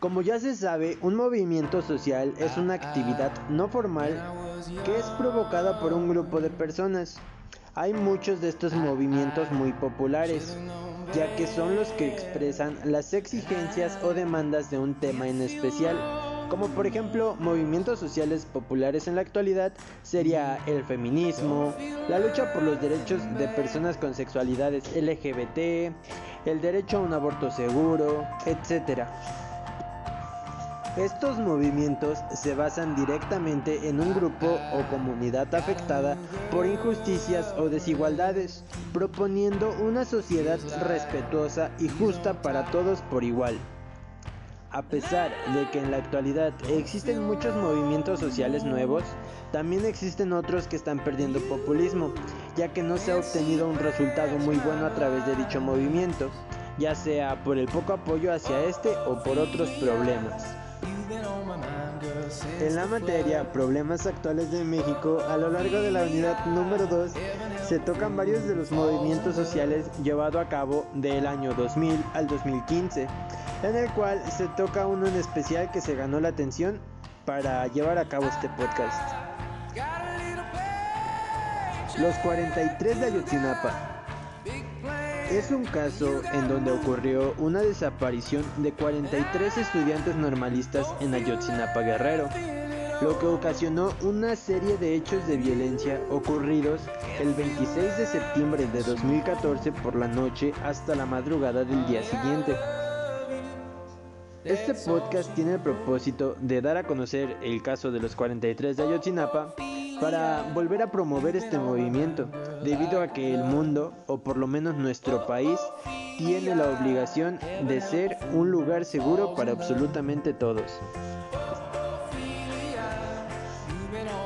Como ya se sabe, un movimiento social es una actividad no formal que es provocada por un grupo de personas. Hay muchos de estos movimientos muy populares, ya que son los que expresan las exigencias o demandas de un tema en especial, como por ejemplo movimientos sociales populares en la actualidad sería el feminismo, la lucha por los derechos de personas con sexualidades LGBT, el derecho a un aborto seguro, etc. Estos movimientos se basan directamente en un grupo o comunidad afectada por injusticias o desigualdades, proponiendo una sociedad respetuosa y justa para todos por igual. A pesar de que en la actualidad existen muchos movimientos sociales nuevos, también existen otros que están perdiendo populismo, ya que no se ha obtenido un resultado muy bueno a través de dicho movimiento, ya sea por el poco apoyo hacia este o por otros problemas. En la materia Problemas actuales de México, a lo largo de la unidad número 2 se tocan varios de los movimientos sociales llevados a cabo del año 2000 al 2015, en el cual se toca uno en especial que se ganó la atención para llevar a cabo este podcast. Los 43 de Ayotzinapa. Es un caso en donde ocurrió una desaparición de 43 estudiantes normalistas en Ayotzinapa Guerrero, lo que ocasionó una serie de hechos de violencia ocurridos el 26 de septiembre de 2014 por la noche hasta la madrugada del día siguiente. Este podcast tiene el propósito de dar a conocer el caso de los 43 de Ayotzinapa para volver a promover este movimiento, debido a que el mundo, o por lo menos nuestro país, tiene la obligación de ser un lugar seguro para absolutamente todos.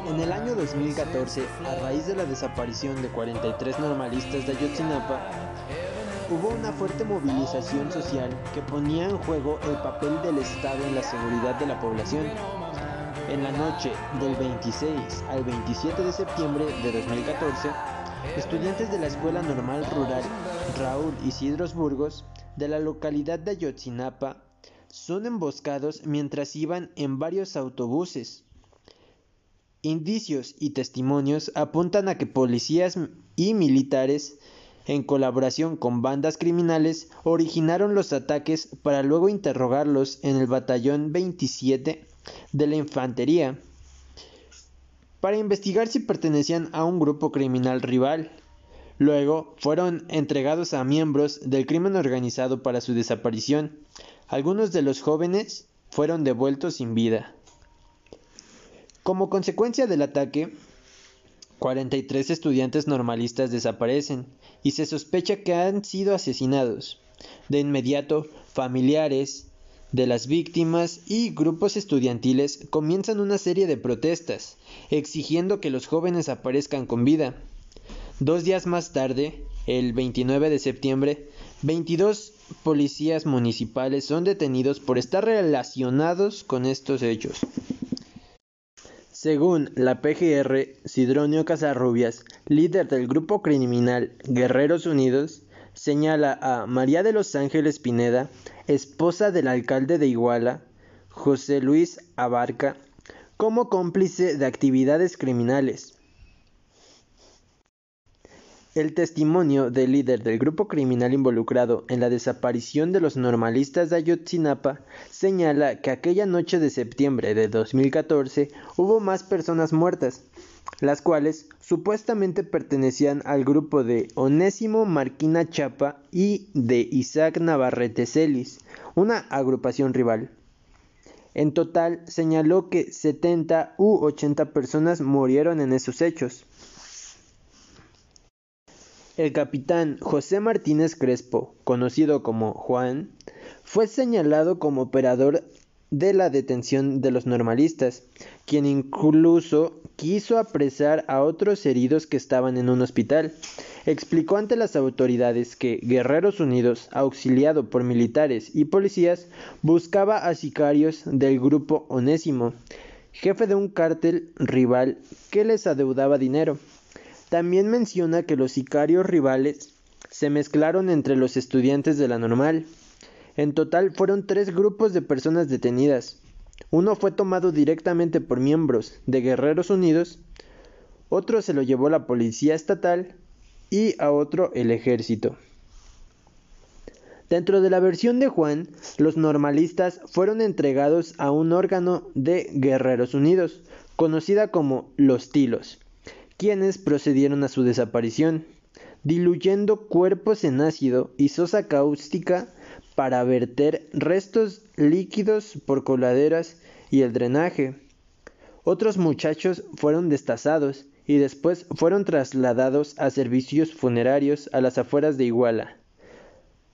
En el año 2014, a raíz de la desaparición de 43 normalistas de Ayotzinapa, hubo una fuerte movilización social que ponía en juego el papel del Estado en la seguridad de la población. En la noche del 26 al 27 de septiembre de 2014, estudiantes de la Escuela Normal Rural Raúl Isidros Burgos de la localidad de Ayotzinapa son emboscados mientras iban en varios autobuses. Indicios y testimonios apuntan a que policías y militares, en colaboración con bandas criminales, originaron los ataques para luego interrogarlos en el batallón 27 de la infantería para investigar si pertenecían a un grupo criminal rival. Luego fueron entregados a miembros del crimen organizado para su desaparición. Algunos de los jóvenes fueron devueltos sin vida. Como consecuencia del ataque, 43 estudiantes normalistas desaparecen y se sospecha que han sido asesinados. De inmediato, familiares, de las víctimas y grupos estudiantiles comienzan una serie de protestas, exigiendo que los jóvenes aparezcan con vida. Dos días más tarde, el 29 de septiembre, 22 policías municipales son detenidos por estar relacionados con estos hechos. Según la PGR, Sidronio Casarrubias, líder del grupo criminal Guerreros Unidos, señala a María de los Ángeles Pineda, esposa del alcalde de Iguala, José Luis Abarca, como cómplice de actividades criminales. El testimonio del líder del grupo criminal involucrado en la desaparición de los normalistas de Ayotzinapa señala que aquella noche de septiembre de 2014 hubo más personas muertas, las cuales supuestamente pertenecían al grupo de Onésimo Marquina Chapa y de Isaac Navarrete Celis, una agrupación rival. En total señaló que 70 u 80 personas murieron en esos hechos. El capitán José Martínez Crespo, conocido como Juan, fue señalado como operador de la detención de los normalistas, quien incluso quiso apresar a otros heridos que estaban en un hospital. Explicó ante las autoridades que Guerreros Unidos, auxiliado por militares y policías, buscaba a sicarios del grupo Onésimo, jefe de un cártel rival que les adeudaba dinero. También menciona que los sicarios rivales se mezclaron entre los estudiantes de la normal. En total fueron tres grupos de personas detenidas. Uno fue tomado directamente por miembros de Guerreros Unidos, otro se lo llevó la policía estatal y a otro el ejército. Dentro de la versión de Juan, los normalistas fueron entregados a un órgano de Guerreros Unidos, conocida como los Tilos, quienes procedieron a su desaparición, diluyendo cuerpos en ácido y sosa cáustica para verter restos líquidos por coladeras y el drenaje. Otros muchachos fueron destazados y después fueron trasladados a servicios funerarios a las afueras de Iguala.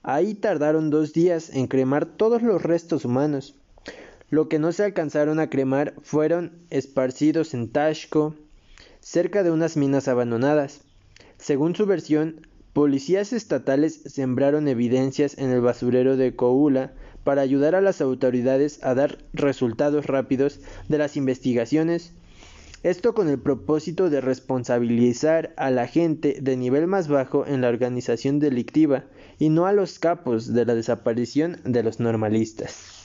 Ahí tardaron dos días en cremar todos los restos humanos. Lo que no se alcanzaron a cremar fueron esparcidos en Tashco, cerca de unas minas abandonadas. Según su versión, policías estatales sembraron evidencias en el basurero de Coula para ayudar a las autoridades a dar resultados rápidos de las investigaciones esto con el propósito de responsabilizar a la gente de nivel más bajo en la organización delictiva y no a los capos de la desaparición de los normalistas.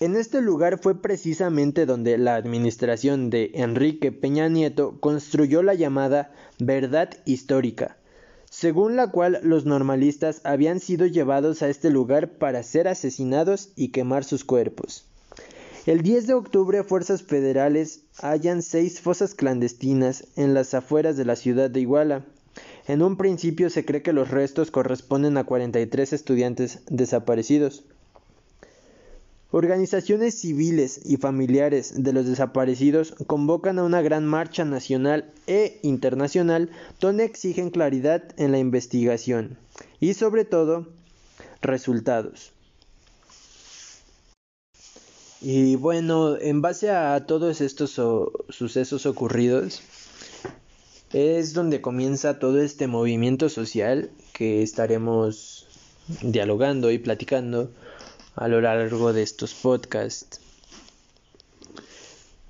En este lugar fue precisamente donde la administración de Enrique Peña Nieto construyó la llamada verdad histórica, según la cual los normalistas habían sido llevados a este lugar para ser asesinados y quemar sus cuerpos. El 10 de octubre, fuerzas federales hallan seis fosas clandestinas en las afueras de la ciudad de Iguala. En un principio se cree que los restos corresponden a 43 estudiantes desaparecidos. Organizaciones civiles y familiares de los desaparecidos convocan a una gran marcha nacional e internacional donde exigen claridad en la investigación y sobre todo resultados. Y bueno, en base a todos estos sucesos ocurridos, es donde comienza todo este movimiento social que estaremos dialogando y platicando a lo largo de estos podcasts.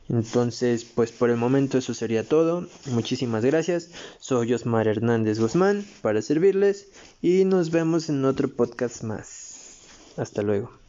Entonces, pues por el momento eso sería todo. Muchísimas gracias. Soy Osmar Hernández Guzmán para servirles y nos vemos en otro podcast más. Hasta luego.